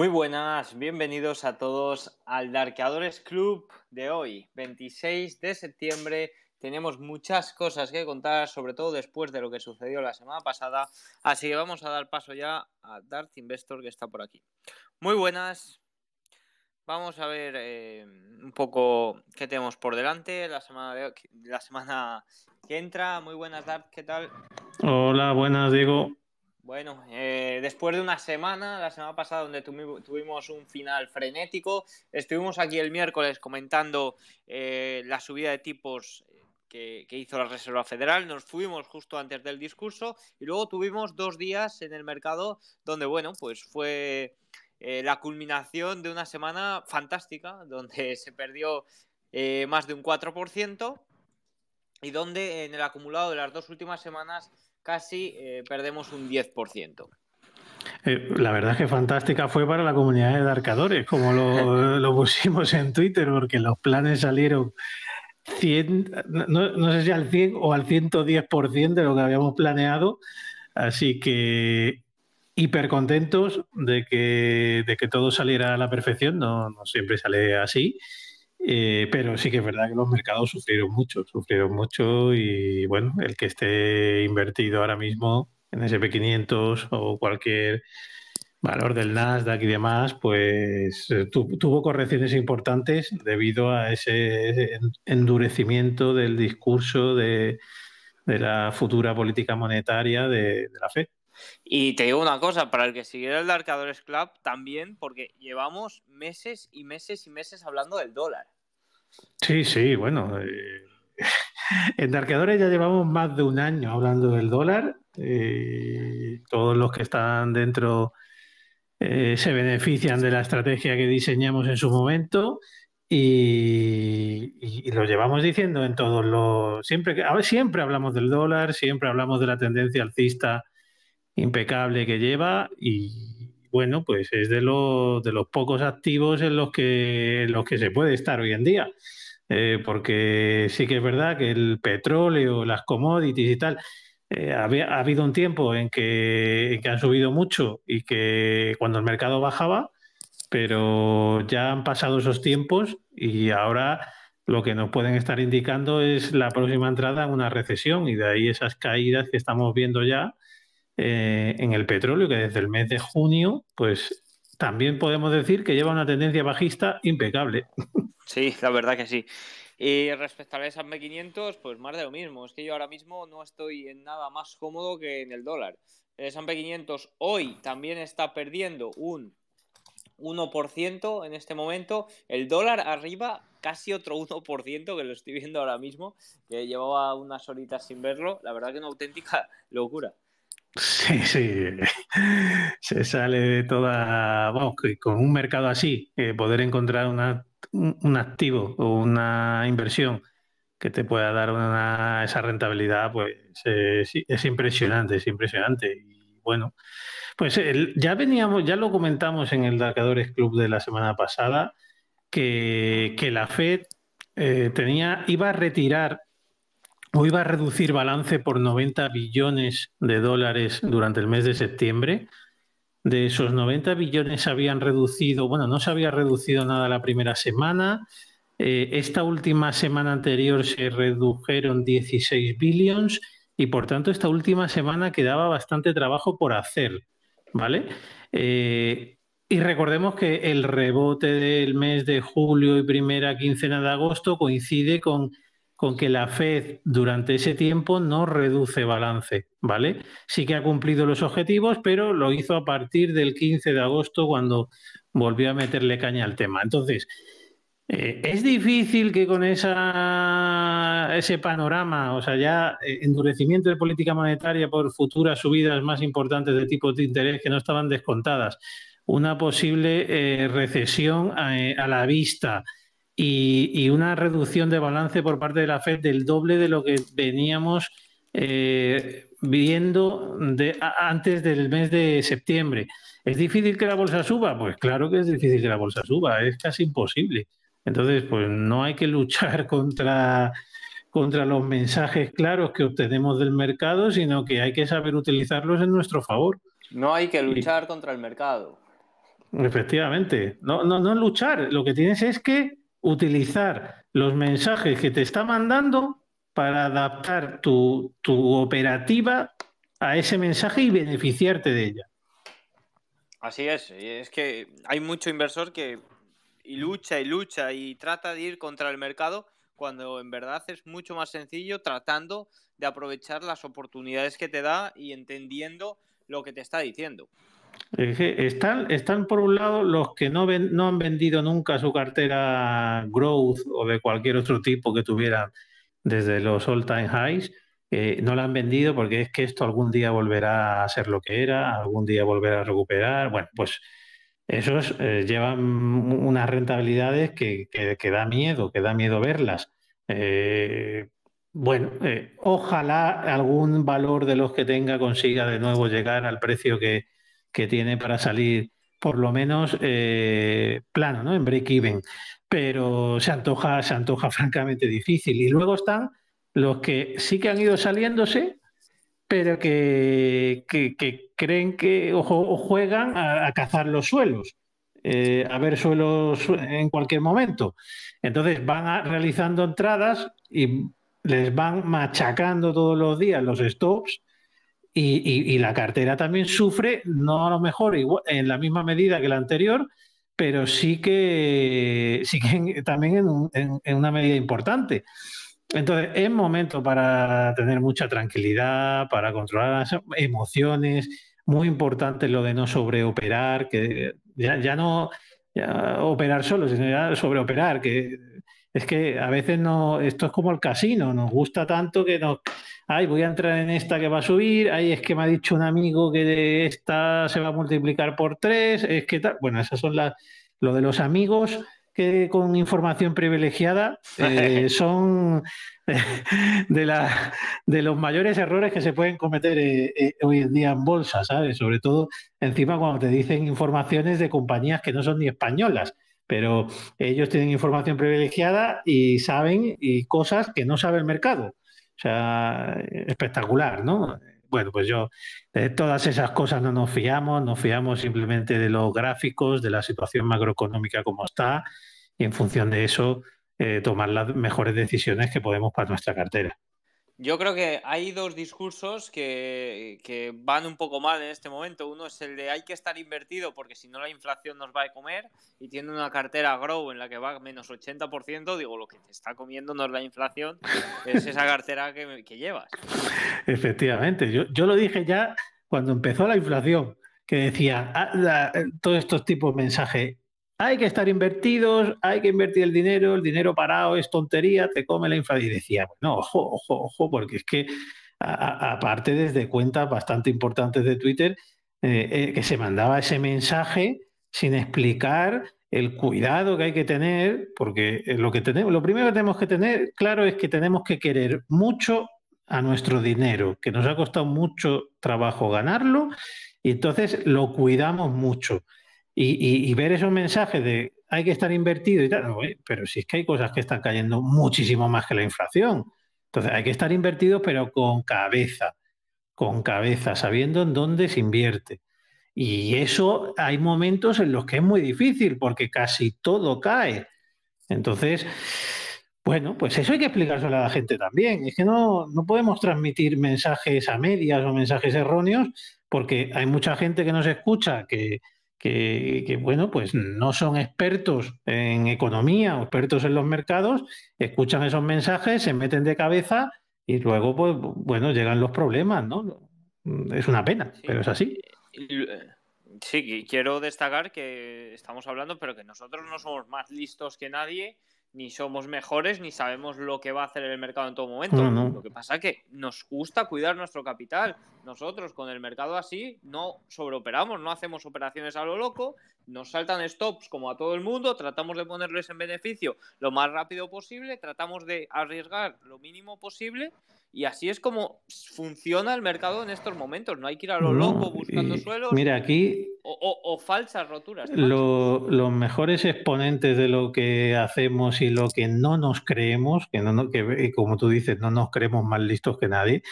Muy buenas, bienvenidos a todos al Darkeadores Club de hoy, 26 de septiembre. Tenemos muchas cosas que contar, sobre todo después de lo que sucedió la semana pasada. Así que vamos a dar paso ya a Dark Investor que está por aquí. Muy buenas. Vamos a ver eh, un poco qué tenemos por delante la semana, la semana que entra. Muy buenas, Dart, ¿qué tal? Hola, buenas, Diego. Bueno, eh, después de una semana, la semana pasada donde tuvimos un final frenético, estuvimos aquí el miércoles comentando eh, la subida de tipos que, hizo la Reserva Federal, nos fuimos justo antes del discurso y luego tuvimos dos días en el mercado donde, bueno, pues fue eh, la culminación de una semana fantástica, donde se perdió más de un 4% y donde en el acumulado de las dos últimas semanas casi eh, perdemos un 10%. Eh, la verdad es que fantástica fue para la comunidad de Darkadores, como lo, pusimos en Twitter, porque los planes salieron 100, no, sé si al 100 o al 110% de lo que habíamos planeado. Así que hiper contentos de que, de que todo saliera a la perfección, no, no siempre sale así. Eh, pero sí que es verdad que los mercados sufrieron mucho, sufrieron mucho y bueno, el que esté invertido ahora mismo en SP500 o cualquier valor del Nasdaq y demás, pues eh, tuvo correcciones importantes debido a ese endurecimiento del discurso de, la futura política monetaria de, de la FED. Y te digo una cosa, para el que siguiera el Darkadores Club también, porque llevamos meses y meses y meses hablando del dólar. Sí, sí, bueno. Eh, en Darkadores ya llevamos más de un año hablando del dólar. Eh, todos los que están dentro eh, se benefician de la estrategia que diseñamos en su momento. Y, lo llevamos diciendo en todos los. Siempre, siempre hablamos del dólar, siempre hablamos de la tendencia alcista impecable que lleva y bueno, pues es de, los, de los pocos activos en los, que, en los que se puede estar hoy en día. Eh, porque sí que es verdad que el petróleo, las commodities y tal, eh, ha habido un tiempo en que, en que, han subido mucho y que cuando el mercado bajaba, pero ya han pasado esos tiempos y ahora lo que nos pueden estar indicando es la próxima entrada en una recesión y de ahí esas caídas que estamos viendo ya eh, en el petróleo, que desde el mes de junio, pues también podemos decir que lleva una tendencia bajista impecable. Sí, la verdad que sí. Y respecto al S&P 500, pues más de lo mismo. Es que yo ahora mismo no estoy en nada más cómodo que en el dólar. El S&P 500 hoy también está perdiendo un 1% en este momento. El dólar arriba casi otro 1% que lo estoy viendo ahora mismo, que llevaba unas horitas sin verlo. La verdad que una auténtica locura. Sí, sí. Se sale de toda. Vamos, con un mercado así, eh, poder encontrar un activo o una inversión que te pueda dar una, esa rentabilidad, pues es impresionante, es impresionante. Y bueno, pues ya veníamos, ya lo comentamos en el Darkadores Club de la semana pasada, que, la Fed eh, tenía, iba a retirar Hoy va a reducir balance por 90 billones de dólares durante el mes de septiembre. De esos 90 billones habían reducido, bueno, no se había reducido nada la primera semana. Eh, esta última semana anterior se redujeron 16 billones y por tanto esta última semana quedaba bastante trabajo por hacer, ¿vale? Eh, y recordemos que el rebote del mes de julio y primera quincena de agosto coincide con con que la Fed durante ese tiempo no reduce balance, ¿vale? Sí que ha cumplido los objetivos, pero lo hizo a partir del 15 de agosto cuando volvió a meterle caña al tema. Entonces, eh, es difícil que con esa, ese panorama, o sea, ya eh, endurecimiento de política monetaria por futuras subidas más importantes de tipos de interés que no estaban descontadas, una posible eh, recesión a la vista, y, una reducción de balance por parte de la Fed del doble de lo que veníamos eh, viendo de, antes del mes de septiembre. ¿Es difícil que la bolsa suba? Pues claro que es difícil que la bolsa suba, es casi imposible. Entonces, pues no hay que luchar contra, contra los mensajes claros que obtenemos del mercado, sino que hay que saber utilizarlos en nuestro favor. No hay que luchar contra el mercado. Efectivamente, no, no, no luchar, lo que tienes es que utilizar los mensajes que te está mandando para adaptar tu, tu operativa a ese mensaje y beneficiarte de ella. Así es, es que hay mucho inversor que y lucha y lucha y trata de ir contra el mercado cuando en verdad es mucho más sencillo tratando de aprovechar las oportunidades que te da y entendiendo lo que te está diciendo. Están, están por un lado los que no, ven, no han vendido nunca su cartera growth o de cualquier otro tipo que tuvieran desde los all time highs. Eh, no la han vendido porque es que esto algún día volverá a ser lo que era, algún día volverá a recuperar. Bueno, pues esos eh, llevan unas rentabilidades que, que, da miedo, que da miedo verlas. Eh, bueno, ojalá algún valor de los que tenga consiga de nuevo llegar al precio que, que tiene para salir por lo menos eh, plano, ¿no? En break-even. Pero se antoja, se antoja francamente difícil. Y luego están los que sí que han ido saliéndose, pero que, creen que juegan a, cazar los suelos, eh, a ver suelos en cualquier momento. Entonces van realizando entradas y les van machacando todos los días los stops y, la cartera también sufre, no a lo mejor en la misma medida que la anterior, pero sí que, sí que también en, una medida importante. Entonces, es momento para tener mucha tranquilidad, para controlar las emociones. Muy importante lo de no sobreoperar, que ya, no operar solo, sino ya sobreoperar, que es que a veces no, esto es como el casino, nos gusta tanto que nos, ay, voy a entrar en esta que va a subir, ay, es que me ha dicho un amigo que esta se va a multiplicar por tres, es que tal, bueno, esas son las, lo de los amigos que con información privilegiada eh, son de, la, de los mayores errores que se pueden cometer eh, eh, hoy en día en bolsa, ¿sabes? Sobre todo encima cuando te dicen informaciones de compañías que no son ni españolas pero ellos tienen información privilegiada y saben y cosas que no sabe el mercado. O sea, espectacular, ¿no? Bueno, pues yo, de todas esas cosas no nos fiamos, nos fiamos simplemente de los gráficos, de la situación macroeconómica como está, y en función de eso eh, tomar las mejores decisiones que podemos para nuestra cartera. Yo creo que hay dos discursos que, van un poco mal en este momento. Uno es el de hay que estar invertido porque si no la inflación nos va a comer y tiene una cartera Grow en la que va menos 80%, digo, lo que te está comiendo no es la inflación, es esa cartera que, llevas. Efectivamente, yo, yo lo dije ya cuando empezó la inflación, que decía ah, todos estos tipos de mensajes, hay que estar invertidos, hay que invertir el dinero, el dinero parado es tontería, te come la inflación. Y decía, no, ojo, ojo, ojo, porque es que aparte desde cuentas bastante importantes de Twitter, eh, eh, que se mandaba ese mensaje sin explicar el cuidado que hay que tener, porque eh, lo que tenemos, lo primero que tenemos que tener claro es que tenemos que querer mucho a nuestro dinero, que nos ha costado mucho trabajo ganarlo, y entonces lo cuidamos mucho y, ver esos mensajes de hay que estar invertido y tal, pero si es que hay cosas que están cayendo muchísimo más que la inflación. Entonces hay que estar invertido, pero con cabeza, con cabeza, sabiendo en dónde se invierte. Y eso hay momentos en los que es muy difícil porque casi todo cae. Entonces, bueno, pues eso hay que explicárselo a la gente también. Es que no, no podemos transmitir mensajes a medias o mensajes erróneos porque hay mucha gente que nos escucha que, que, bueno, pues no son expertos en economía o expertos en los mercados, escuchan esos mensajes, se meten de cabeza y luego, pues, bueno, llegan los problemas, ¿no? Es una pena, pero es así. Sí, quiero destacar que estamos hablando, pero que nosotros no somos más listos que nadie ni somos mejores ni sabemos lo que va a hacer el mercado en todo momento. Lo que pasa es que nos gusta cuidar nuestro capital. Nosotros con el mercado así no sobreoperamos, no hacemos operaciones a lo loco, nos saltan stops como a todo el mundo, tratamos de ponerles en beneficio lo más rápido posible, tratamos de arriesgar lo mínimo posible y así es como funciona el mercado en estos momentos. No hay que ir a lo loco buscando suelos. Mira, aquí. O, falsas roturas. los mejores exponentes de lo que hacemos y lo que no nos creemos, que, no, que como tú dices, no nos creemos más listos que nadie,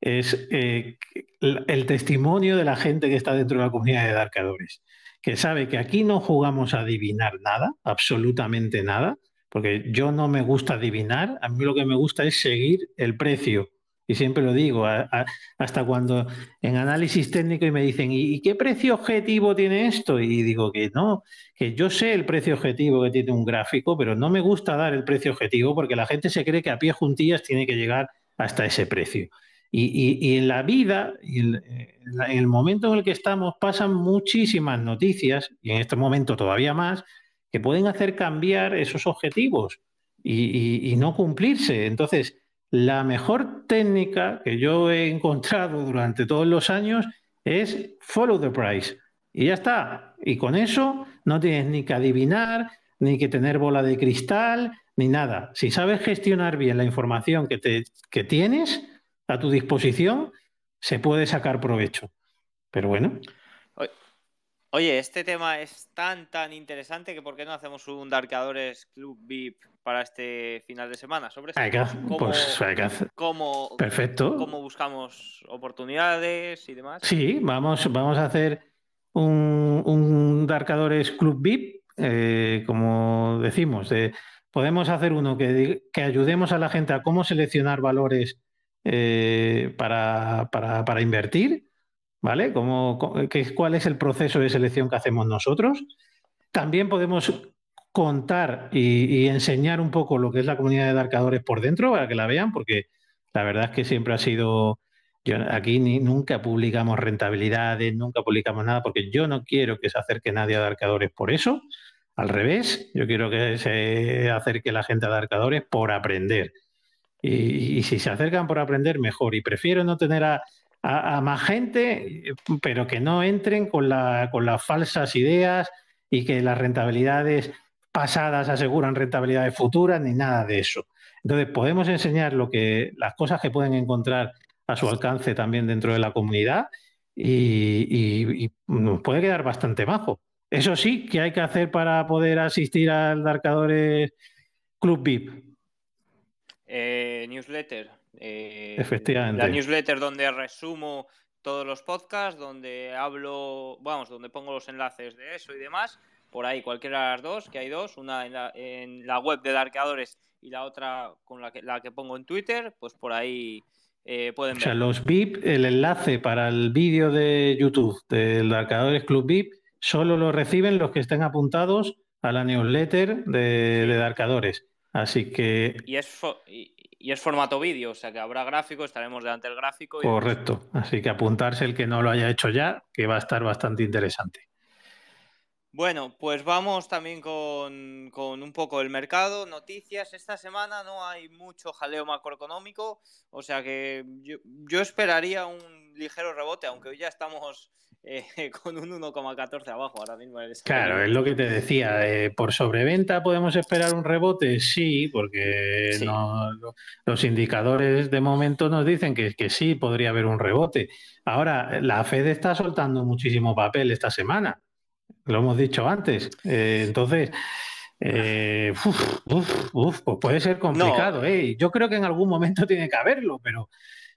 es eh, el testimonio de la gente que está dentro de la comunidad de darkadores. que sabe que aquí no jugamos a adivinar nada, absolutamente nada, porque yo no me gusta adivinar, a mí lo que me gusta es seguir el precio. Y siempre lo digo, hasta cuando en análisis técnico y me dicen, ¿y qué precio objetivo tiene esto? Y digo que no, que yo sé el precio objetivo que tiene un gráfico, pero no me gusta dar el precio objetivo porque la gente se cree que a pie juntillas tiene que llegar hasta ese precio. Y, en la vida, en, el momento en el que estamos, pasan muchísimas noticias, y en este momento todavía más, que pueden hacer cambiar esos objetivos y, no cumplirse. Entonces, la mejor técnica que yo he encontrado durante todos los años es follow the price. Y ya está. Y con eso no tienes ni que adivinar, ni que tener bola de cristal, ni nada. Si sabes gestionar bien la información que, te, que tienes a tu disposición, se puede sacar provecho. Pero bueno. Oye, este tema es tan, tan interesante que ¿por qué no hacemos un Darkadores Club VIP para este final de semana? Sobre cómo, pues cómo, Perfecto. cómo buscamos oportunidades y demás. Sí, vamos, vamos a hacer un, un Darkadores Club VIP, eh, como decimos. podemos hacer uno que, que ayudemos a la gente a cómo seleccionar valores eh, para, para, para invertir ¿vale? ¿Cuál es el proceso de selección que hacemos nosotros? También podemos contar y, enseñar un poco lo que es la comunidad de darcadores por dentro para que la vean, porque la verdad es que siempre ha sido, yo, aquí ni, nunca publicamos rentabilidades, nunca publicamos nada, porque yo no quiero que se acerque nadie a darcadores por eso. Al revés, yo quiero que se acerque la gente a darcadores por aprender. y, si se acercan por aprender, mejor. Y prefiero no tener a, a, más gente, pero que no entren con, la, con las falsas ideas y que las rentabilidades pasadas aseguran rentabilidades futuras ni nada de eso. Entonces, podemos enseñar lo que, las cosas que pueden encontrar a su alcance también dentro de la comunidad y, nos puede quedar bastante bajo. Eso sí, ¿qué hay que hacer para poder asistir al Darcadores Club VIP? Eh, newsletter. Eh, Efectivamente. La newsletter donde resumo todos los podcasts, donde hablo, vamos, donde pongo los enlaces de eso y demás. Por ahí, cualquiera de las dos, que hay dos, una en la, web de Darkeadores y la otra con la que, la que pongo en Twitter, pues por ahí eh, pueden ver. O sea, los VIP, el enlace para el vídeo de YouTube del Darkeadores Club VIP, solo lo reciben los que estén apuntados a la newsletter de, de Darkadores. Así que. Y es, y es formato vídeo, o sea que habrá gráfico, estaremos delante del gráfico. Correcto, así que apuntarse el que no lo haya hecho ya, que va a estar bastante interesante. Bueno, pues vamos también con, un poco el mercado, noticias. Esta semana no hay mucho jaleo macroeconómico, o sea que yo, esperaría un ligero rebote, aunque hoy ya estamos eh, con un 1,14 abajo ahora mismo. claro, es lo que te decía. Eh, ¿Por sobreventa podemos esperar un rebote? Sí, porque los indicadores de momento nos dicen que, que sí, podría haber un rebote. Ahora, la Fed está soltando muchísimo papel esta semana lo hemos dicho antes. Eh, entonces, eh, pues puede ser complicado. ¿eh? Yo creo que en algún momento tiene que haberlo, pero,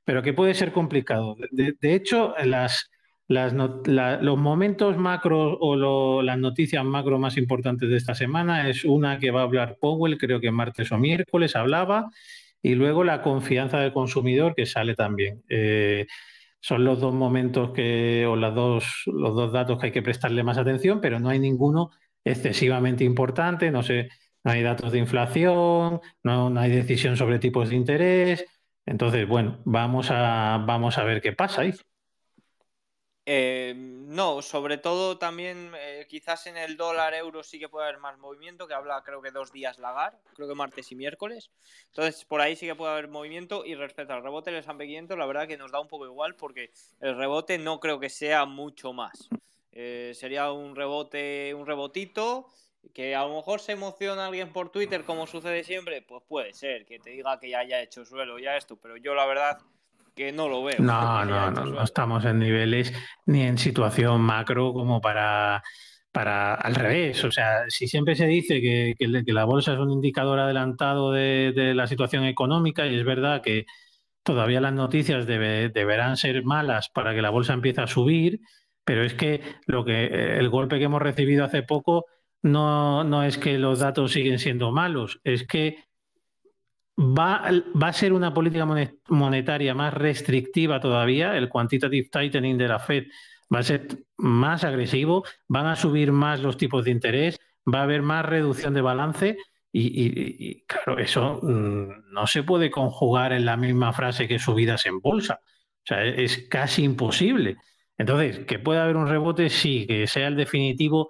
pero que puede ser complicado. De, hecho, las, los momentos macro o las noticias macro más importantes de esta semana es una que va a hablar Powell, creo que martes o miércoles hablaba, y luego la confianza del consumidor que sale también. Eh, son los dos momentos que, o las dos, los dos datos que hay que prestarle más atención, pero no hay ninguno excesivamente importante, no sé, no hay datos de inflación, no, no hay decisión sobre tipos de interés. Entonces, bueno, vamos a, vamos a ver qué pasa ahí. Eh, no, sobre todo también eh, quizás en el dólar euro sí que puede haber más movimiento, que habla creo que dos días lagar, creo que martes y miércoles. Entonces por ahí sí que puede haber movimiento y respecto al rebote del S&P 500 la verdad que nos da un poco igual porque el rebote no creo que sea mucho más. Eh, sería un rebote, un rebotito que a lo mejor se emociona alguien por Twitter como sucede siempre, pues puede ser que te diga que ya haya hecho suelo ya esto, pero yo la verdad que no lo veo. No, no, no, no estamos en niveles ni en situación macro como para, para al revés. O sea, si siempre se dice que, la bolsa es un indicador adelantado de, la situación económica, y es verdad que todavía las noticias deberán ser malas para que la bolsa empiece a subir, Pero es que lo que el golpe que hemos recibido hace poco no, no es que los datos siguen siendo malos, es que va, va a ser una política monetaria más restrictiva todavía, el quantitative tightening de la Fed va a ser más agresivo, van a subir más los tipos de interés, va a haber más reducción de balance y, claro, eso mm, no se puede conjugar en la misma frase que subidas en bolsa. O sea, es casi imposible. Entonces, que pueda haber un rebote, sí, que sea el definitivo,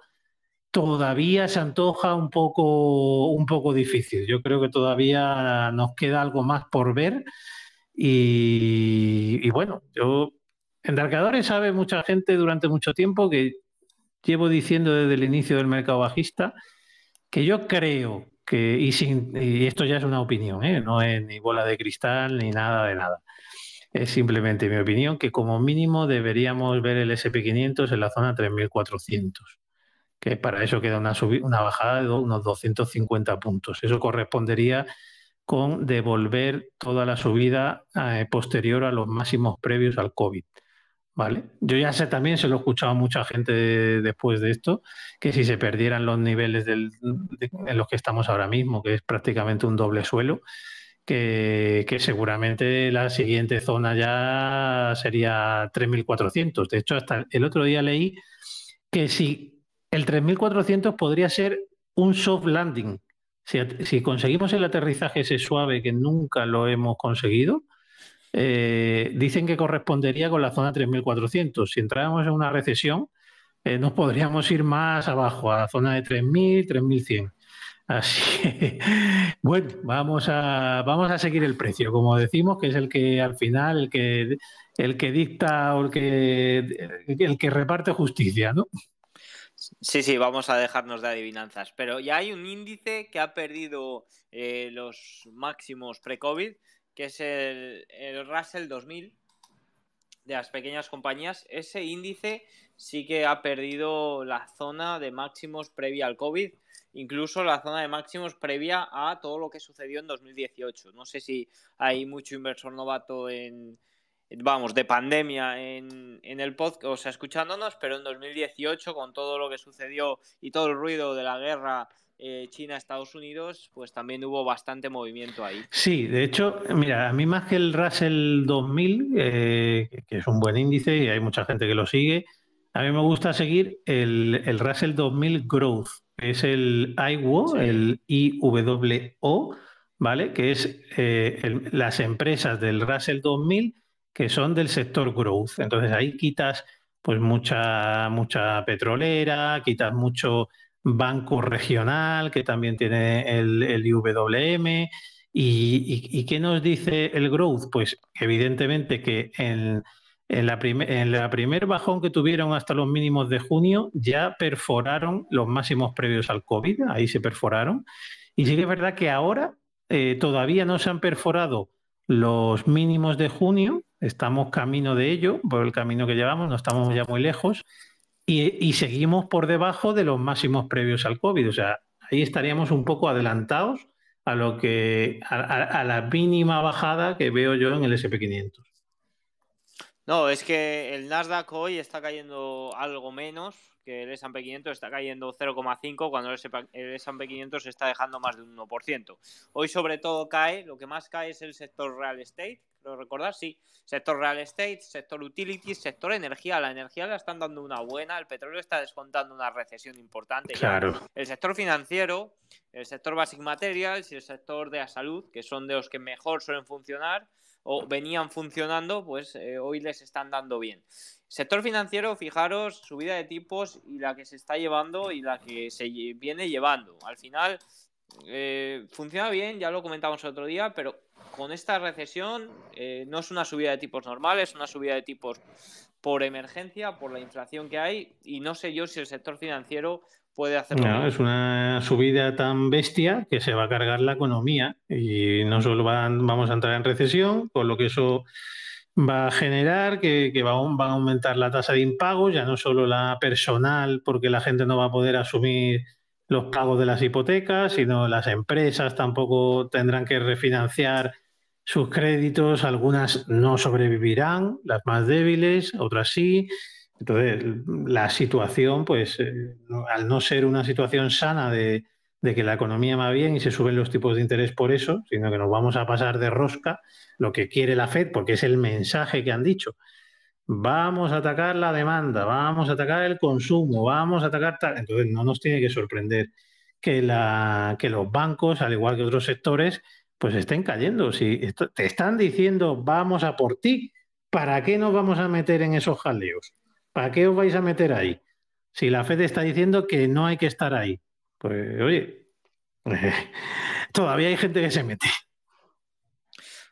todavía se antoja un poco, un poco difícil. Yo creo que todavía nos queda algo más por ver. Y, bueno, yo en Darkadores sabe mucha gente durante mucho tiempo que llevo diciendo desde el inicio del mercado bajista que yo creo que, y, sin, y esto ya es una opinión, ¿eh? no es ni bola de cristal ni nada de nada. Es simplemente mi opinión que como mínimo deberíamos ver el SP500 en la zona 3400, que para eso queda una, una bajada de unos 250 puntos. Eso correspondería con devolver toda la subida eh, posterior a los máximos previos al COVID. ¿Vale? Yo ya sé también, se lo he escuchado a mucha gente después de esto, que si se perdieran los niveles en los que estamos ahora mismo, que es prácticamente un doble suelo, que, seguramente la siguiente zona ya sería 3.400. De hecho, hasta el otro día leí que si el 3.400 podría ser un soft landing. Si, conseguimos el aterrizaje ese suave que nunca lo hemos conseguido, eh, dicen que correspondería con la zona 3.400. Si entráramos en una recesión, eh, nos podríamos ir más abajo, a la zona de 3.000, 3.100. Así que, bueno, vamos a, vamos a seguir el precio, como decimos, que es el que al final, el que, el que dicta o el que, el que reparte justicia, ¿no? Sí, sí, vamos a dejarnos de adivinanzas. Pero ya hay un índice que ha perdido eh, los máximos pre-COVID que es el, Russell 2000 de las pequeñas compañías, ese índice sí que ha perdido la zona de máximos previa al COVID, incluso la zona de máximos previa a todo lo que sucedió en 2018. No sé si hay mucho inversor novato en, vamos, de pandemia en, en el podcast, o sea, escuchándonos, pero en 2018, con todo lo que sucedió y todo el ruido de la guerra eh, China-Estados Unidos, pues también hubo bastante movimiento ahí. Sí, de hecho, mira, a mí más que el Russell 2000, eh, que es un buen índice y hay mucha gente que lo sigue, a mí me gusta seguir el, el Russell 2000 Growth, que es el IWO, el IWO, ¿vale? Que es eh, las empresas del Russell 2000 que son del sector growth. Entonces ahí quitas pues mucha, mucha petrolera, quitas mucho banco regional que también tiene el, el IWM. Y, qué nos dice el growth? Pues evidentemente que en, en la, en la primer bajón que tuvieron hasta los mínimos de junio ya perforaron los máximos previos al COVID, ahí se perforaron. Y sí que es verdad que ahora eh, todavía no se han perforado los mínimos de junio, estamos camino de ello, por el camino que llevamos, no estamos ya muy lejos, y, seguimos por debajo de los máximos previos al COVID. O sea, ahí estaríamos un poco adelantados a lo que a, la mínima bajada que veo yo en el SP500. No, es que el Nasdaq hoy está cayendo algo menos que el S&P 500 está cayendo 0,5 cuando el S&P 500 se está dejando más de un 1%. Hoy sobre todo cae, lo que más cae es el sector real estate, pero recordar, sí, sector real estate, sector utilities, sector energía. La energía la están dando una buena, el petróleo está descontando una recesión importante. Claro. El sector financiero, el sector basic materials y el sector de la salud, que son de los que mejor suelen funcionar o venían funcionando, pues eh, hoy les están dando bien. Sector financiero, fijaros, subida de tipos y la que se está llevando y la que se viene llevando. Al final, eh, funciona bien, ya lo comentamos el otro día, pero con esta recesión eh, no es una subida de tipos normal, es una subida de tipos por emergencia, por la inflación que hay, y no sé yo si el sector financiero puede hacerlo. No, es una subida tan bestia que se va a cargar la economía y no solo van, vamos a entrar en recesión, con lo que eso va a generar que, va, van a aumentar la tasa de impago, ya no solo la personal, porque la gente no va a poder asumir los pagos de las hipotecas, sino las empresas tampoco tendrán que refinanciar sus créditos, algunas no sobrevivirán, las más débiles, otras sí. Entonces, la situación, pues, eh, al no ser una situación sana de, de, que la economía va bien y se suben los tipos de interés por eso, sino que nos vamos a pasar de rosca, lo que quiere la Fed, porque es el mensaje que han dicho. Vamos a atacar la demanda, vamos a atacar el consumo, vamos a atacar tal. Entonces, no nos tiene que sorprender que, la, que los bancos, al igual que otros sectores, pues estén cayendo. Si te están diciendo vamos a por ti, ¿para qué nos vamos a meter en esos jaleos? ¿Para qué os vais a meter ahí? Si la Fed está diciendo que no hay que estar ahí, pues oye, todavía hay gente que se mete.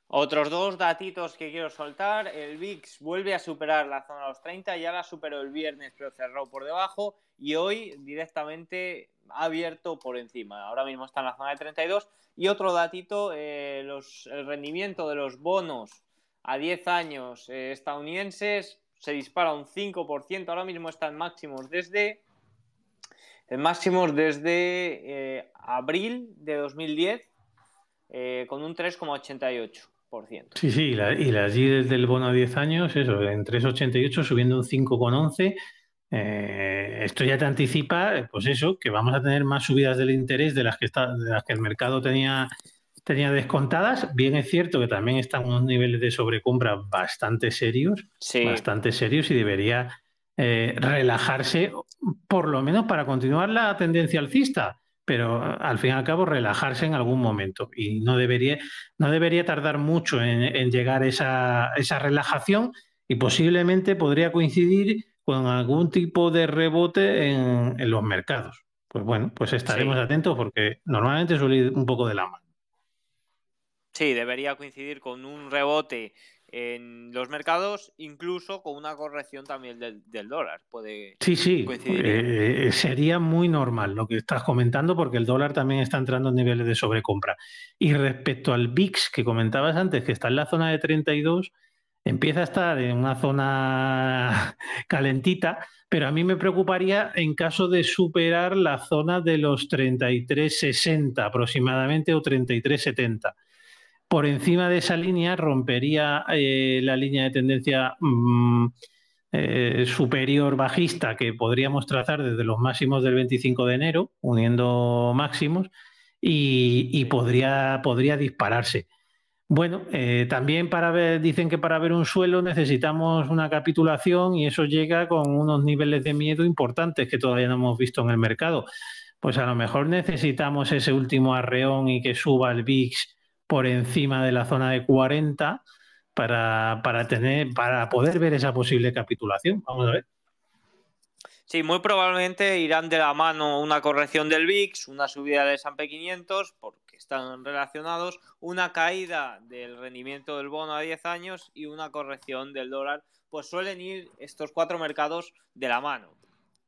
Otros dos datitos que quiero soltar. El VIX vuelve a superar la zona de los 30, ya la superó el viernes, pero cerró por debajo. Y hoy directamente ha abierto por encima. Ahora mismo está en la zona de 32. Y otro datito, eh, el rendimiento de los bonos a 10 años eh, estadounidenses se dispara un 5%, ahora mismo están máximos desde en máximos desde eh, abril de 2010 eh, con un 3,88%. Sí, sí, y, las yields del bono a 10 años, eso, en 3,88 subiendo un 5,11. Eh, esto ya te anticipa, pues eso, que vamos a tener más subidas del interés de las que, está, de las que el mercado tenía tenía descontadas. Bien es cierto que también están unos niveles de sobrecompra bastante serios, bastante serios y debería eh, relajarse, por lo menos para continuar la tendencia alcista. Pero al fin y al cabo relajarse en algún momento y no debería, no debería tardar mucho en, llegar esa, esa relajación y posiblemente podría coincidir con algún tipo de rebote en, los mercados. Pues bueno, pues estaremos atentos porque normalmente suele ir un poco de la mano. Sí, debería coincidir con un rebote en los mercados, incluso con una corrección también del, dólar. Puede sí, sí, eh, sería muy normal lo que estás comentando porque el dólar también está entrando en niveles de sobrecompra. Y respecto al VIX que comentabas antes, que está en la zona de 32, empieza a estar en una zona calentita, pero a mí me preocuparía en caso de superar la zona de los 33,60 aproximadamente o 33,70 por encima de esa línea rompería eh, la línea de tendencia mm, eh, superior bajista que podríamos trazar desde los máximos del 25 de enero, uniendo máximos, y, podría, podría dispararse. Bueno, eh, también para ver, dicen que para ver un suelo necesitamos una capitulación y eso llega con unos niveles de miedo importantes que todavía no hemos visto en el mercado. Pues a lo mejor necesitamos ese último arreón y que suba el VIX por encima de la zona de 40 para, tener, para poder ver esa posible capitulación. Vamos a ver. Sí, muy probablemente irán de la mano una corrección del VIX, una subida del S&P 500, porque están relacionados, una caída del rendimiento del bono a 10 años y una corrección del dólar. Pues suelen ir estos cuatro mercados de la mano.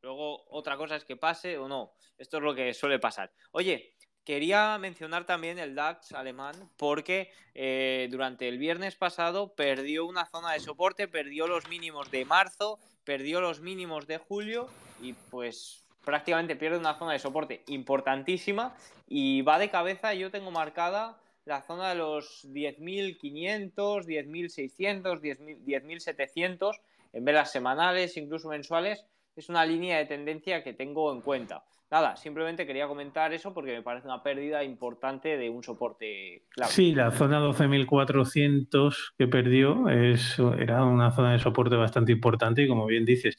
Luego, otra cosa es que pase o no. Esto es lo que suele pasar. Oye, Quería mencionar también el DAX alemán porque eh, durante el viernes pasado perdió una zona de soporte, perdió los mínimos de marzo, perdió los mínimos de julio y pues prácticamente pierde una zona de soporte importantísima y va de cabeza, yo tengo marcada la zona de los 10.500, 10.600, 10.700 en velas semanales, incluso mensuales, es una línea de tendencia que tengo en cuenta nada, simplemente quería comentar eso porque me parece una pérdida importante de un soporte clave. Sí, la zona 12.400 que perdió era una zona de soporte bastante importante y como bien dices,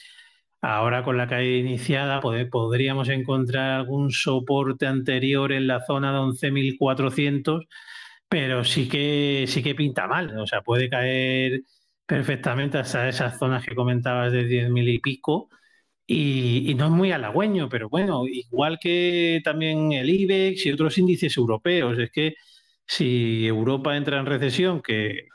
ahora con la caída iniciada podríamos encontrar algún soporte anterior en la zona de 11.400, pero sí que, sí que pinta mal, o sea, puede caer perfectamente hasta esas zonas que comentabas de 10.000 y pico y, no es muy halagüeño, pero bueno, igual que también el IBEX y otros índices europeos, es que si Europa entra en recesión, que,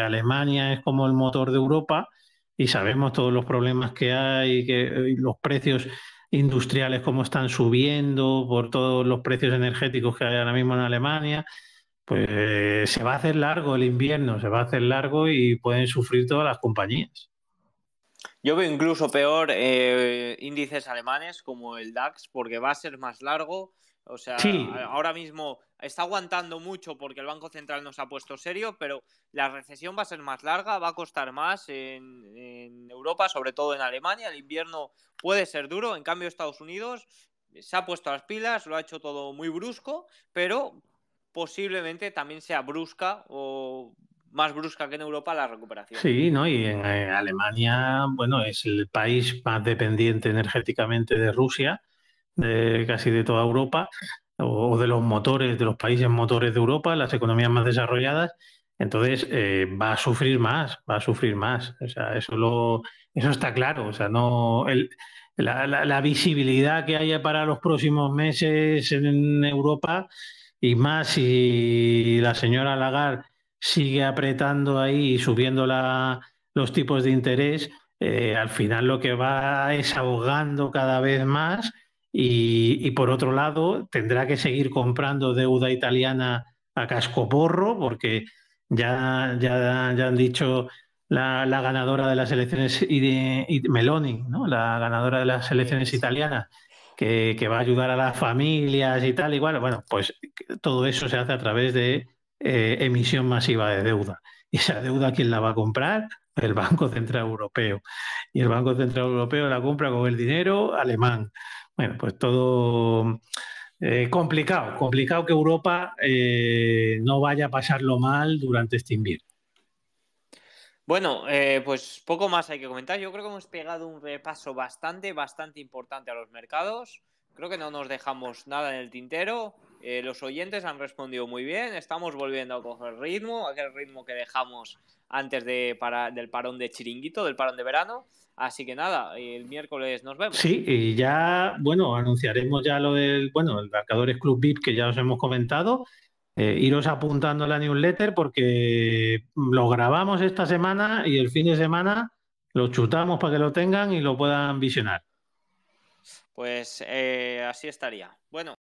Alemania es como el motor de Europa y sabemos todos los problemas que hay, que los precios industriales como están subiendo por todos los precios energéticos que hay ahora mismo en Alemania, pues se va a hacer largo el invierno, se va a hacer largo y pueden sufrir todas las compañías. Yo veo incluso peor eh, índices alemanes como el DAX porque va a ser más largo. O sea, ahora mismo está aguantando mucho porque el Banco Central nos ha puesto serio, pero la recesión va a ser más larga, va a costar más en, Europa, sobre todo en Alemania. El invierno puede ser duro, en cambio Estados Unidos se ha puesto las pilas, lo ha hecho todo muy brusco, pero posiblemente también sea brusca o más brusca que en Europa la recuperación. Sí, ¿no? Y en eh, Alemania, bueno, es el país más dependiente energéticamente de Rusia de casi de toda Europa, o, de los motores, de los países motores de Europa, las economías más desarrolladas, entonces eh, va a sufrir más, va a sufrir más. O sea, eso lo, eso está claro. O sea, no la, visibilidad que haya para los próximos meses en Europa, y más si la señora Lagarde sigue apretando ahí y subiendo la, los tipos de interés, eh, al final lo que va es ahogando cada vez más y, por otro lado, tendrá que seguir comprando deuda italiana a cascoporro, porque ya, ya, ya han dicho la, ganadora de las elecciones, y, Meloni, ¿no? la ganadora de las elecciones italianas, que, va a ayudar a las familias y tal. Igual, bueno, pues todo eso se hace a través de eh, emisión masiva de deuda. ¿Y esa deuda quién la va a comprar? El Banco Central Europeo. Y el Banco Central Europeo la compra con el dinero alemán. Bueno, pues todo eh, complicado, complicado que Europa eh, no vaya a pasarlo mal durante este invierno. Bueno, pues poco más hay que comentar. Yo creo que hemos pegado un repaso bastante, bastante importante a los mercados. Creo que no nos dejamos nada en el tintero. Los oyentes han respondido muy bien. Estamos volviendo a coger ritmo, aquel ritmo que dejamos antes de para, del parón de chiringuito, del parón de verano. Así que nada, el miércoles nos vemos. Sí, y ya, bueno, anunciaremos ya lo del, bueno, el Marcadores Club VIP que ya os hemos comentado. Eh, iros apuntando a la newsletter porque lo grabamos esta semana y el fin de semana lo chutamos para que lo tengan y lo puedan visionar. Pues eh, así estaría. Bueno.